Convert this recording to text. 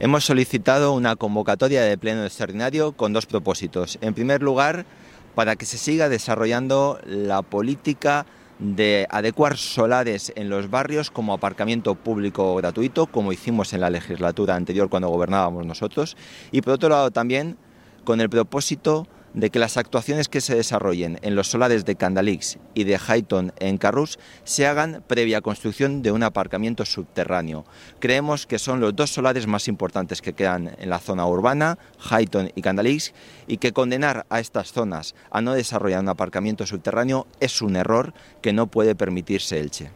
Hemos solicitado una convocatoria de pleno extraordinario con dos propósitos. En primer lugar, para que se siga desarrollando la política de adecuar solares en los barrios como aparcamiento público gratuito, como hicimos en la legislatura anterior cuando gobernábamos nosotros, y por otro lado también con el propósito de que las actuaciones que se desarrollen en los solares de Candalix y de Highton en Carrús se hagan previa construcción de un aparcamiento subterráneo. Creemos que son los dos solares más importantes que quedan en la zona urbana, Highton y Candalix, y que condenar a estas zonas a no desarrollar un aparcamiento subterráneo es un error que no puede permitirse Elche.